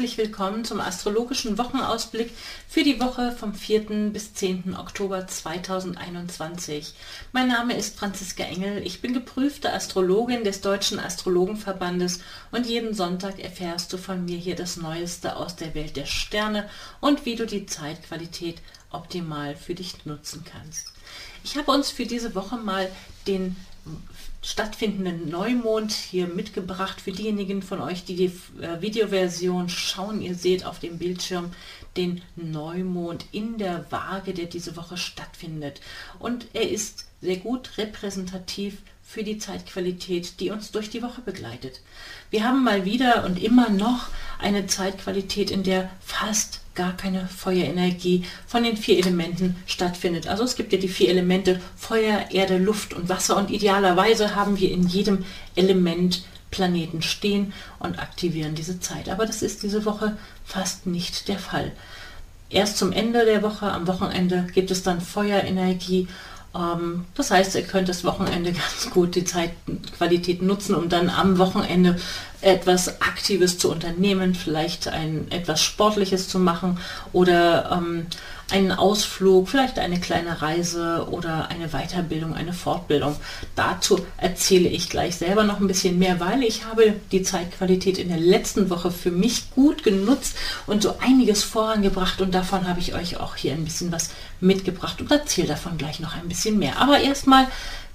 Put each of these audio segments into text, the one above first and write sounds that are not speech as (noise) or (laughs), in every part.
Herzlich willkommen zum astrologischen Wochenausblick für die Woche vom 4. bis 10. Oktober 2021. Mein Name ist Franziska Engel, ich bin geprüfte Astrologin des Deutschen Astrologenverbandes und jeden Sonntag erfährst du von mir hier das Neueste aus der Welt der Sterne und wie du die Zeitqualität optimal für dich nutzen kannst. Ich habe uns für diese Woche mal den stattfindenden Neumond hier mitgebracht für diejenigen von euch, die die äh, Videoversion schauen. Ihr seht auf dem Bildschirm den Neumond in der Waage, der diese Woche stattfindet. Und er ist sehr gut repräsentativ für die Zeitqualität, die uns durch die Woche begleitet. Wir haben mal wieder und immer noch eine Zeitqualität, in der fast gar keine Feuerenergie von den vier Elementen stattfindet. Also es gibt ja die vier Elemente Feuer, Erde, Luft und Wasser und idealerweise haben wir in jedem Element Planeten stehen und aktivieren diese Zeit. Aber das ist diese Woche fast nicht der Fall. Erst zum Ende der Woche, am Wochenende, gibt es dann Feuerenergie das heißt, ihr könnt das Wochenende (laughs) ganz gut die Zeitqualität nutzen, um dann am Wochenende etwas Aktives zu unternehmen, vielleicht ein etwas Sportliches zu machen oder ähm, einen Ausflug, vielleicht eine kleine Reise oder eine Weiterbildung, eine Fortbildung. Dazu erzähle ich gleich selber noch ein bisschen mehr, weil ich habe die Zeitqualität in der letzten Woche für mich gut genutzt und so einiges vorangebracht und davon habe ich euch auch hier ein bisschen was mitgebracht und erzähle davon gleich noch ein bisschen mehr. Aber erstmal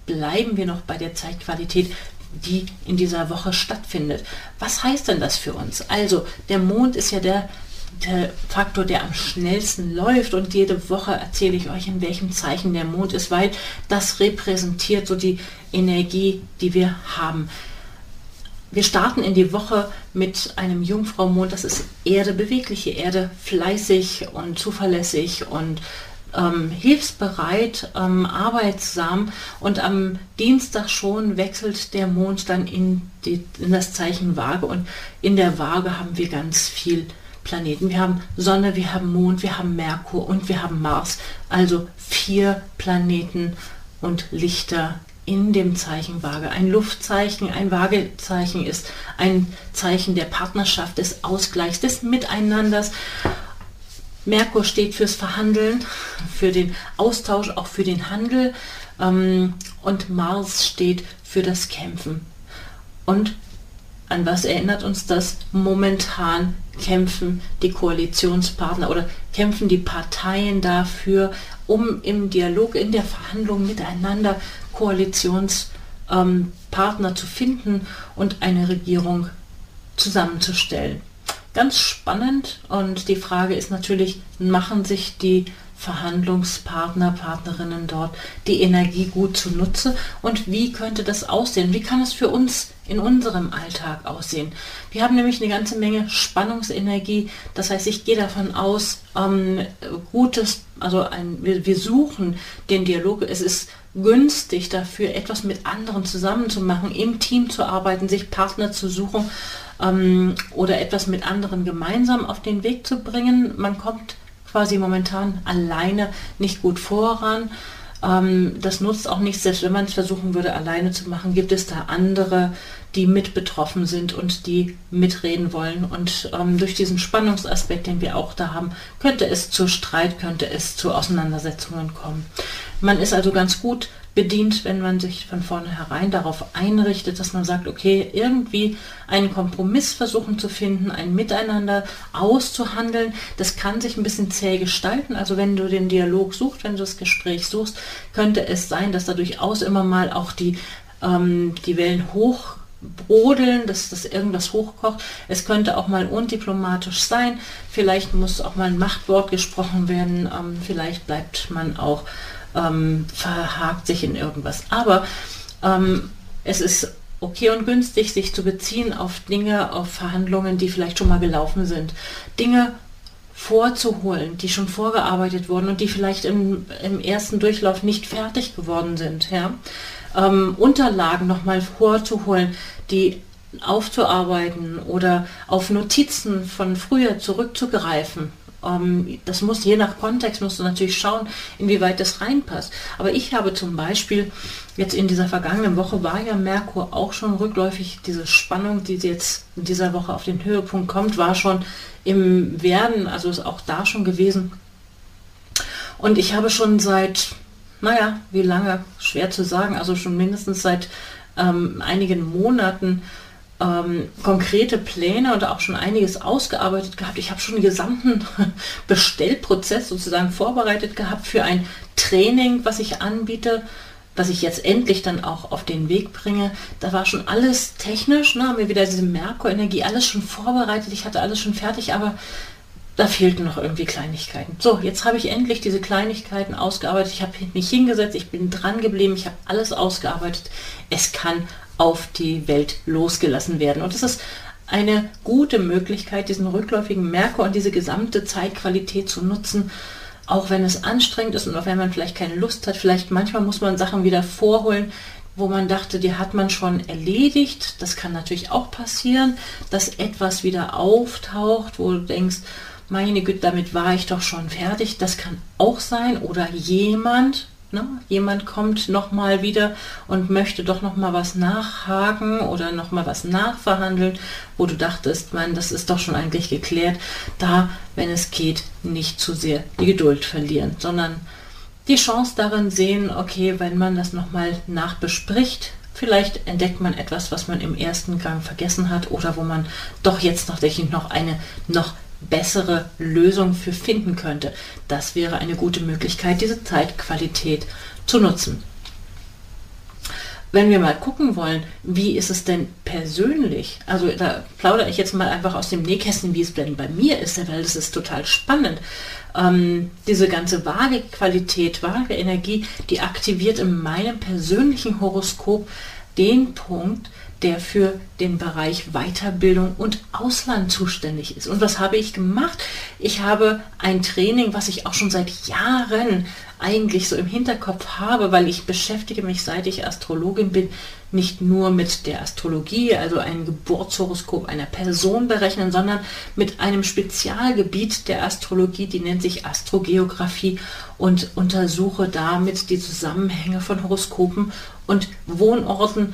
bleiben wir noch bei der Zeitqualität die in dieser Woche stattfindet. Was heißt denn das für uns? Also der Mond ist ja der der Faktor, der am schnellsten läuft. Und jede Woche erzähle ich euch, in welchem Zeichen der Mond ist, weil das repräsentiert so die Energie, die wir haben. Wir starten in die Woche mit einem Jungfraumond, das ist Erde, bewegliche Erde, fleißig und zuverlässig und ähm, hilfsbereit, ähm, arbeitsam. Und am Dienstag schon wechselt der Mond dann in, die, in das Zeichen Waage. Und in der Waage haben wir ganz viel Planeten. Wir haben Sonne, wir haben Mond, wir haben Merkur und wir haben Mars. Also vier Planeten und Lichter in dem Zeichen Waage. Ein Luftzeichen, ein Waagezeichen ist ein Zeichen der Partnerschaft, des Ausgleichs, des Miteinanders. Merkur steht fürs Verhandeln, für den Austausch, auch für den Handel. Ähm, und Mars steht für das Kämpfen. Und an was erinnert uns das? Momentan kämpfen die Koalitionspartner oder kämpfen die Parteien dafür, um im Dialog, in der Verhandlung miteinander Koalitionspartner zu finden und eine Regierung zusammenzustellen. Ganz spannend und die Frage ist natürlich, machen sich die Verhandlungspartner, Partnerinnen dort die Energie gut zunutze und wie könnte das aussehen? Wie kann es für uns in unserem Alltag aussehen? Wir haben nämlich eine ganze Menge Spannungsenergie. Das heißt, ich gehe davon aus, ähm, gutes, also ein, wir, wir suchen den Dialog. Es ist günstig dafür, etwas mit anderen zusammen zu machen, im Team zu arbeiten, sich Partner zu suchen ähm, oder etwas mit anderen gemeinsam auf den Weg zu bringen. Man kommt quasi momentan alleine nicht gut voran. Ähm, das nutzt auch nichts, selbst wenn man es versuchen würde, alleine zu machen, gibt es da andere, die mit betroffen sind und die mitreden wollen. Und ähm, durch diesen Spannungsaspekt, den wir auch da haben, könnte es zu Streit, könnte es zu Auseinandersetzungen kommen. Man ist also ganz gut bedient, wenn man sich von vornherein darauf einrichtet, dass man sagt, okay, irgendwie einen Kompromiss versuchen zu finden, ein Miteinander auszuhandeln. Das kann sich ein bisschen zäh gestalten. Also wenn du den Dialog suchst, wenn du das Gespräch suchst, könnte es sein, dass da durchaus immer mal auch die, ähm, die Wellen hoch brodeln, dass das irgendwas hochkocht. Es könnte auch mal undiplomatisch sein. Vielleicht muss auch mal ein Machtwort gesprochen werden. Ähm, vielleicht bleibt man auch ähm, verhakt sich in irgendwas. Aber ähm, es ist okay und günstig, sich zu beziehen auf Dinge, auf Verhandlungen, die vielleicht schon mal gelaufen sind. Dinge vorzuholen, die schon vorgearbeitet wurden und die vielleicht im, im ersten Durchlauf nicht fertig geworden sind. Ja? Ähm, Unterlagen nochmal vorzuholen, die aufzuarbeiten oder auf Notizen von früher zurückzugreifen das muss je nach Kontext, musst du natürlich schauen, inwieweit das reinpasst. Aber ich habe zum Beispiel jetzt in dieser vergangenen Woche war ja Merkur auch schon rückläufig. Diese Spannung, die jetzt in dieser Woche auf den Höhepunkt kommt, war schon im Werden, also ist auch da schon gewesen. Und ich habe schon seit, naja, wie lange, schwer zu sagen, also schon mindestens seit ähm, einigen Monaten ähm, konkrete Pläne und auch schon einiges ausgearbeitet gehabt. Ich habe schon den gesamten (laughs) Bestellprozess sozusagen vorbereitet gehabt für ein Training, was ich anbiete, was ich jetzt endlich dann auch auf den Weg bringe. Da war schon alles technisch, ne, mir wieder diese Merkur-Energie, alles schon vorbereitet. Ich hatte alles schon fertig, aber da fehlten noch irgendwie Kleinigkeiten. So, jetzt habe ich endlich diese Kleinigkeiten ausgearbeitet. Ich habe mich hingesetzt, ich bin dran geblieben, ich habe alles ausgearbeitet. Es kann auf die Welt losgelassen werden. Und es ist eine gute Möglichkeit, diesen rückläufigen Merkur und diese gesamte Zeitqualität zu nutzen, auch wenn es anstrengend ist und auch wenn man vielleicht keine Lust hat. Vielleicht manchmal muss man Sachen wieder vorholen, wo man dachte, die hat man schon erledigt. Das kann natürlich auch passieren, dass etwas wieder auftaucht, wo du denkst, meine Güte, damit war ich doch schon fertig. Das kann auch sein. Oder jemand, Ne? Jemand kommt nochmal wieder und möchte doch nochmal was nachhaken oder nochmal was nachverhandeln, wo du dachtest, man, das ist doch schon eigentlich geklärt. Da, wenn es geht, nicht zu sehr die Geduld verlieren, sondern die Chance darin sehen, okay, wenn man das nochmal nachbespricht, vielleicht entdeckt man etwas, was man im ersten Gang vergessen hat oder wo man doch jetzt tatsächlich noch eine noch bessere Lösung für finden könnte. Das wäre eine gute Möglichkeit, diese Zeitqualität zu nutzen. Wenn wir mal gucken wollen, wie ist es denn persönlich? Also da plaudere ich jetzt mal einfach aus dem Nähkästchen, wie es denn bei mir ist, weil das ist total spannend. Ähm, diese ganze vage Qualität, vage Energie, die aktiviert in meinem persönlichen Horoskop den Punkt, der für den Bereich Weiterbildung und Ausland zuständig ist. Und was habe ich gemacht? Ich habe ein Training, was ich auch schon seit Jahren eigentlich so im Hinterkopf habe, weil ich beschäftige mich, seit ich Astrologin bin, nicht nur mit der Astrologie, also ein Geburtshoroskop einer Person berechnen, sondern mit einem Spezialgebiet der Astrologie, die nennt sich Astrogeografie und untersuche damit die Zusammenhänge von Horoskopen und Wohnorten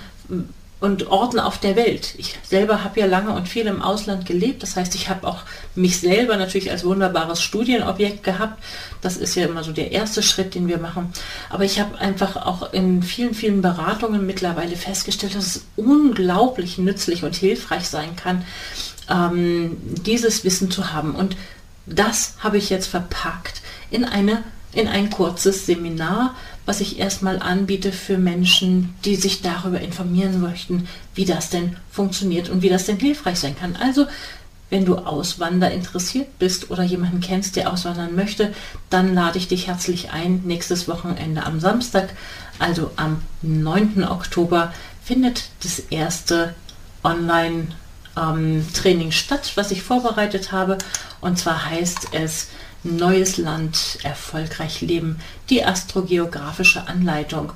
und Orten auf der Welt. Ich selber habe ja lange und viel im Ausland gelebt. Das heißt, ich habe auch mich selber natürlich als wunderbares Studienobjekt gehabt. Das ist ja immer so der erste Schritt, den wir machen. Aber ich habe einfach auch in vielen, vielen Beratungen mittlerweile festgestellt, dass es unglaublich nützlich und hilfreich sein kann, ähm, dieses Wissen zu haben. Und das habe ich jetzt verpackt in eine in ein kurzes Seminar, was ich erstmal anbiete für Menschen, die sich darüber informieren möchten, wie das denn funktioniert und wie das denn hilfreich sein kann. Also, wenn du Auswander interessiert bist oder jemanden kennst, der auswandern möchte, dann lade ich dich herzlich ein. Nächstes Wochenende am Samstag, also am 9. Oktober, findet das erste Online-Training ähm, statt, was ich vorbereitet habe. Und zwar heißt es Neues Land, erfolgreich leben, die astrogeografische Anleitung.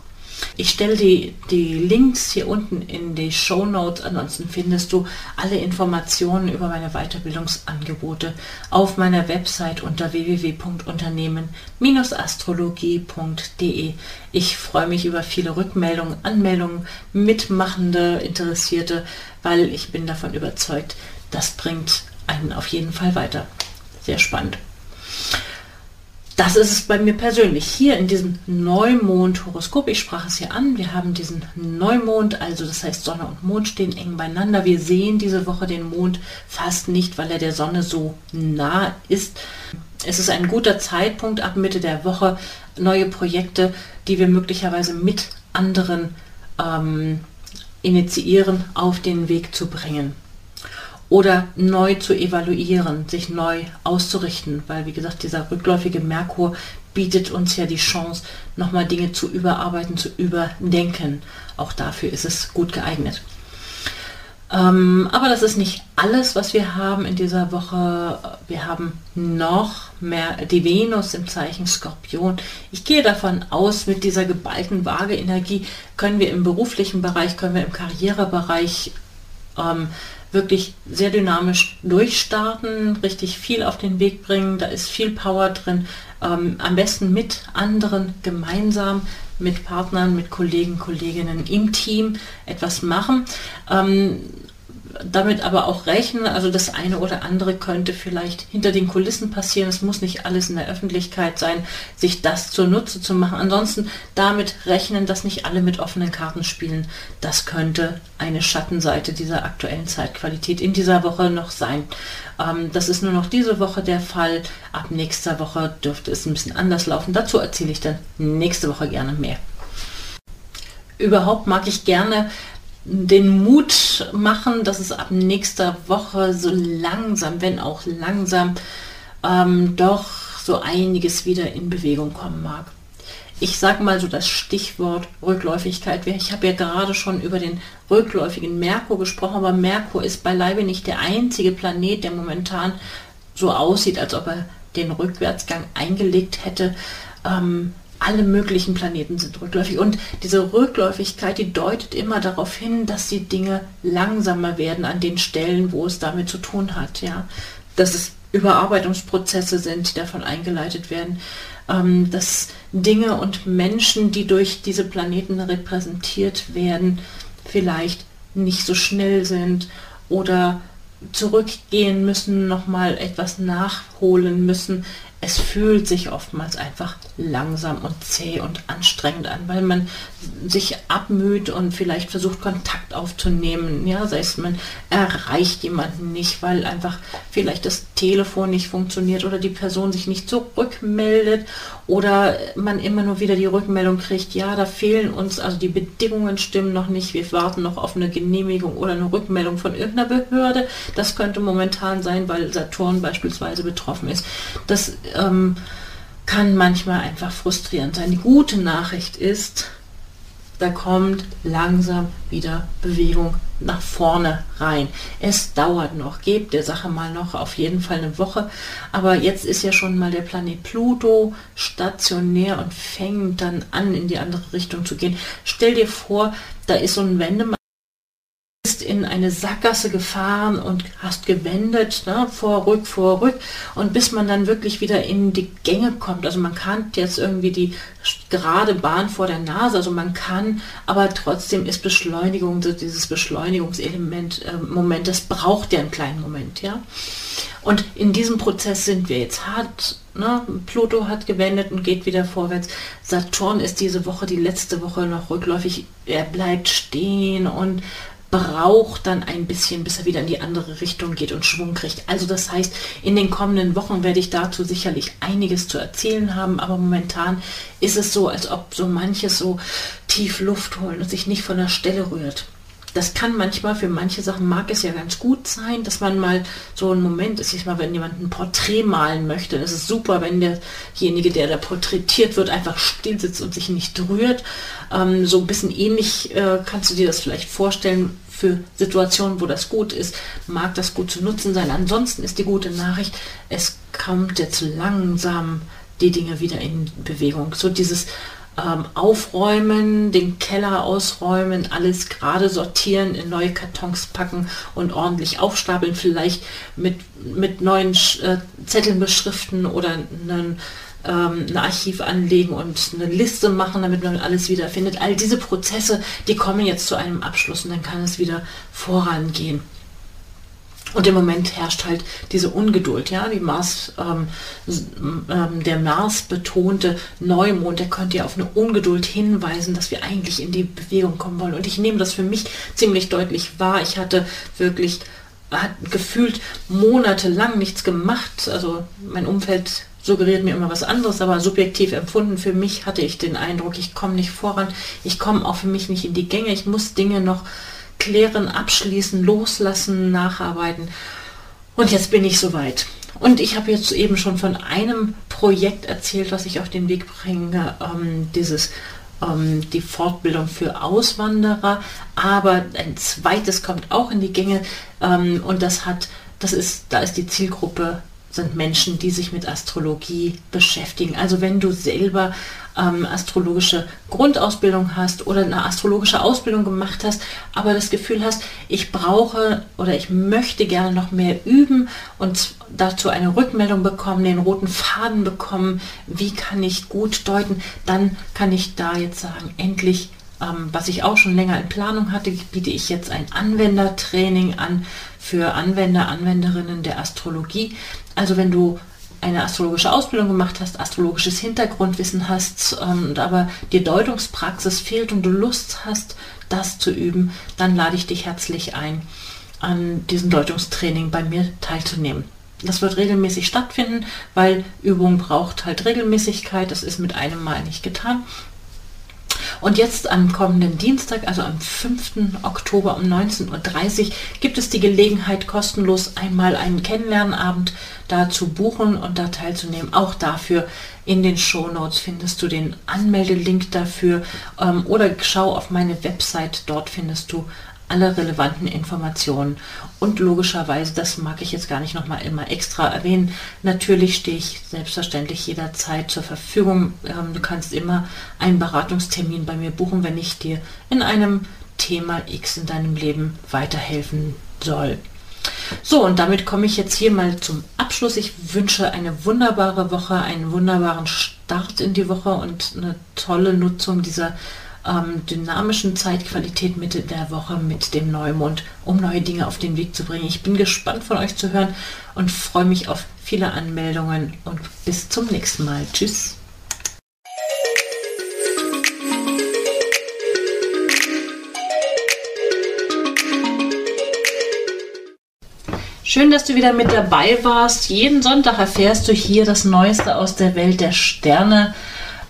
Ich stelle die, die Links hier unten in die Show Notes, ansonsten findest du alle Informationen über meine Weiterbildungsangebote auf meiner Website unter www.unternehmen-astrologie.de. Ich freue mich über viele Rückmeldungen, Anmeldungen, Mitmachende, Interessierte, weil ich bin davon überzeugt, das bringt einen auf jeden Fall weiter. Sehr spannend. Das ist es bei mir persönlich. Hier in diesem Neumond-Horoskop, ich sprach es hier an, wir haben diesen Neumond, also das heißt Sonne und Mond stehen eng beieinander. Wir sehen diese Woche den Mond fast nicht, weil er der Sonne so nah ist. Es ist ein guter Zeitpunkt ab Mitte der Woche, neue Projekte, die wir möglicherweise mit anderen ähm, initiieren, auf den Weg zu bringen oder neu zu evaluieren, sich neu auszurichten, weil wie gesagt, dieser rückläufige Merkur bietet uns ja die Chance, nochmal Dinge zu überarbeiten, zu überdenken. Auch dafür ist es gut geeignet. Ähm, aber das ist nicht alles, was wir haben in dieser Woche. Wir haben noch mehr die Venus im Zeichen Skorpion. Ich gehe davon aus, mit dieser geballten Waage-Energie können wir im beruflichen Bereich, können wir im Karrierebereich ähm, wirklich sehr dynamisch durchstarten, richtig viel auf den Weg bringen. Da ist viel Power drin. Ähm, am besten mit anderen gemeinsam, mit Partnern, mit Kollegen, Kolleginnen im Team etwas machen. Ähm, damit aber auch rechnen. Also das eine oder andere könnte vielleicht hinter den Kulissen passieren. Es muss nicht alles in der Öffentlichkeit sein, sich das zunutze zu machen. Ansonsten damit rechnen, dass nicht alle mit offenen Karten spielen. Das könnte eine Schattenseite dieser aktuellen Zeitqualität in dieser Woche noch sein. Ähm, das ist nur noch diese Woche der Fall. Ab nächster Woche dürfte es ein bisschen anders laufen. Dazu erzähle ich dann nächste Woche gerne mehr. Überhaupt mag ich gerne den Mut machen, dass es ab nächster Woche so langsam, wenn auch langsam, ähm, doch so einiges wieder in Bewegung kommen mag. Ich sage mal so das Stichwort Rückläufigkeit. Ich habe ja gerade schon über den rückläufigen Merkur gesprochen, aber Merkur ist beileibe nicht der einzige Planet, der momentan so aussieht, als ob er den Rückwärtsgang eingelegt hätte. Ähm, alle möglichen Planeten sind rückläufig. Und diese Rückläufigkeit, die deutet immer darauf hin, dass die Dinge langsamer werden an den Stellen, wo es damit zu tun hat. Ja? Dass es Überarbeitungsprozesse sind, die davon eingeleitet werden. Ähm, dass Dinge und Menschen, die durch diese Planeten repräsentiert werden, vielleicht nicht so schnell sind oder zurückgehen müssen, nochmal etwas nachholen müssen, es fühlt sich oftmals einfach langsam und zäh und anstrengend an, weil man sich abmüht und vielleicht versucht Kontakt aufzunehmen. Ja, sei es man erreicht jemanden nicht, weil einfach vielleicht das Telefon nicht funktioniert oder die Person sich nicht zurückmeldet oder man immer nur wieder die Rückmeldung kriegt, ja, da fehlen uns, also die Bedingungen stimmen noch nicht, wir warten noch auf eine Genehmigung oder eine Rückmeldung von irgendeiner Behörde. Das könnte momentan sein, weil Saturn beispielsweise betroffen ist. Das ähm, kann manchmal einfach frustrierend sein. Die gute Nachricht ist, da kommt langsam wieder Bewegung nach vorne rein. Es dauert noch, gebt der Sache mal noch auf jeden Fall eine Woche, aber jetzt ist ja schon mal der Planet Pluto stationär und fängt dann an, in die andere Richtung zu gehen. Stell dir vor, da ist so ein Wendemann in eine Sackgasse gefahren und hast gewendet, ne, vor, rück, vor, rück. Und bis man dann wirklich wieder in die Gänge kommt. Also man kann jetzt irgendwie die gerade Bahn vor der Nase, also man kann, aber trotzdem ist Beschleunigung, dieses Beschleunigungselement, äh, Moment, das braucht ja einen kleinen Moment, ja. Und in diesem Prozess sind wir jetzt hart. Ne? Pluto hat gewendet und geht wieder vorwärts. Saturn ist diese Woche, die letzte Woche noch rückläufig. Er bleibt stehen und braucht dann ein bisschen, bis er wieder in die andere Richtung geht und Schwung kriegt. Also das heißt, in den kommenden Wochen werde ich dazu sicherlich einiges zu erzählen haben, aber momentan ist es so, als ob so manches so tief Luft holen und sich nicht von der Stelle rührt. Das kann manchmal für manche Sachen mag es ja ganz gut sein, dass man mal so einen Moment ist, ich mal, wenn jemand ein Porträt malen möchte, das ist super, wenn derjenige, der da porträtiert wird, einfach still sitzt und sich nicht rührt. Ähm, so ein bisschen ähnlich äh, kannst du dir das vielleicht vorstellen, für Situationen, wo das gut ist, mag das gut zu nutzen sein. Ansonsten ist die gute Nachricht, es kommt jetzt langsam die Dinge wieder in Bewegung. So dieses ähm, Aufräumen, den Keller ausräumen, alles gerade sortieren, in neue Kartons packen und ordentlich aufstapeln, vielleicht mit, mit neuen äh, Zetteln beschriften oder einen ähm, ein Archiv anlegen und eine Liste machen, damit man alles wiederfindet. All diese Prozesse, die kommen jetzt zu einem Abschluss und dann kann es wieder vorangehen. Und im Moment herrscht halt diese Ungeduld, ja, die Mars, ähm, ähm, der Mars betonte Neumond, der könnte ja auf eine Ungeduld hinweisen, dass wir eigentlich in die Bewegung kommen wollen. Und ich nehme das für mich ziemlich deutlich wahr. Ich hatte wirklich hat gefühlt monatelang nichts gemacht. Also mein Umfeld suggeriert mir immer was anderes, aber subjektiv empfunden für mich hatte ich den Eindruck, ich komme nicht voran, ich komme auch für mich nicht in die Gänge, ich muss Dinge noch klären, abschließen, loslassen, nacharbeiten. Und jetzt bin ich soweit. Und ich habe jetzt eben schon von einem Projekt erzählt, was ich auf den Weg bringe, ähm, dieses ähm, die Fortbildung für Auswanderer. Aber ein zweites kommt auch in die Gänge ähm, und das hat, das ist, da ist die Zielgruppe sind Menschen, die sich mit Astrologie beschäftigen. Also wenn du selber ähm, astrologische Grundausbildung hast oder eine astrologische Ausbildung gemacht hast, aber das Gefühl hast, ich brauche oder ich möchte gerne noch mehr üben und dazu eine Rückmeldung bekommen, den roten Faden bekommen, wie kann ich gut deuten, dann kann ich da jetzt sagen, endlich ähm, was ich auch schon länger in Planung hatte, biete ich jetzt ein Anwendertraining an für Anwender, Anwenderinnen der Astrologie. Also wenn du eine astrologische Ausbildung gemacht hast, astrologisches Hintergrundwissen hast ähm, und aber dir Deutungspraxis fehlt und du Lust hast, das zu üben, dann lade ich dich herzlich ein, an diesem Deutungstraining bei mir teilzunehmen. Das wird regelmäßig stattfinden, weil Übung braucht halt Regelmäßigkeit. Das ist mit einem Mal nicht getan. Und jetzt am kommenden Dienstag, also am 5. Oktober um 19.30 Uhr, gibt es die Gelegenheit, kostenlos einmal einen Kennenlernabend da zu buchen und da teilzunehmen. Auch dafür in den Show Notes findest du den Anmeldelink dafür ähm, oder schau auf meine Website, dort findest du alle relevanten Informationen. Und logischerweise, das mag ich jetzt gar nicht nochmal immer extra erwähnen, natürlich stehe ich selbstverständlich jederzeit zur Verfügung. Ähm, du kannst immer einen Beratungstermin bei mir buchen, wenn ich dir in einem Thema X in deinem Leben weiterhelfen soll. So, und damit komme ich jetzt hier mal zum Abschluss. Ich wünsche eine wunderbare Woche, einen wunderbaren Start in die Woche und eine tolle Nutzung dieser ähm, dynamischen Zeitqualität Mitte der Woche mit dem Neumond, um neue Dinge auf den Weg zu bringen. Ich bin gespannt von euch zu hören und freue mich auf viele Anmeldungen und bis zum nächsten Mal. Tschüss. Schön, dass du wieder mit dabei warst. Jeden Sonntag erfährst du hier das Neueste aus der Welt der Sterne.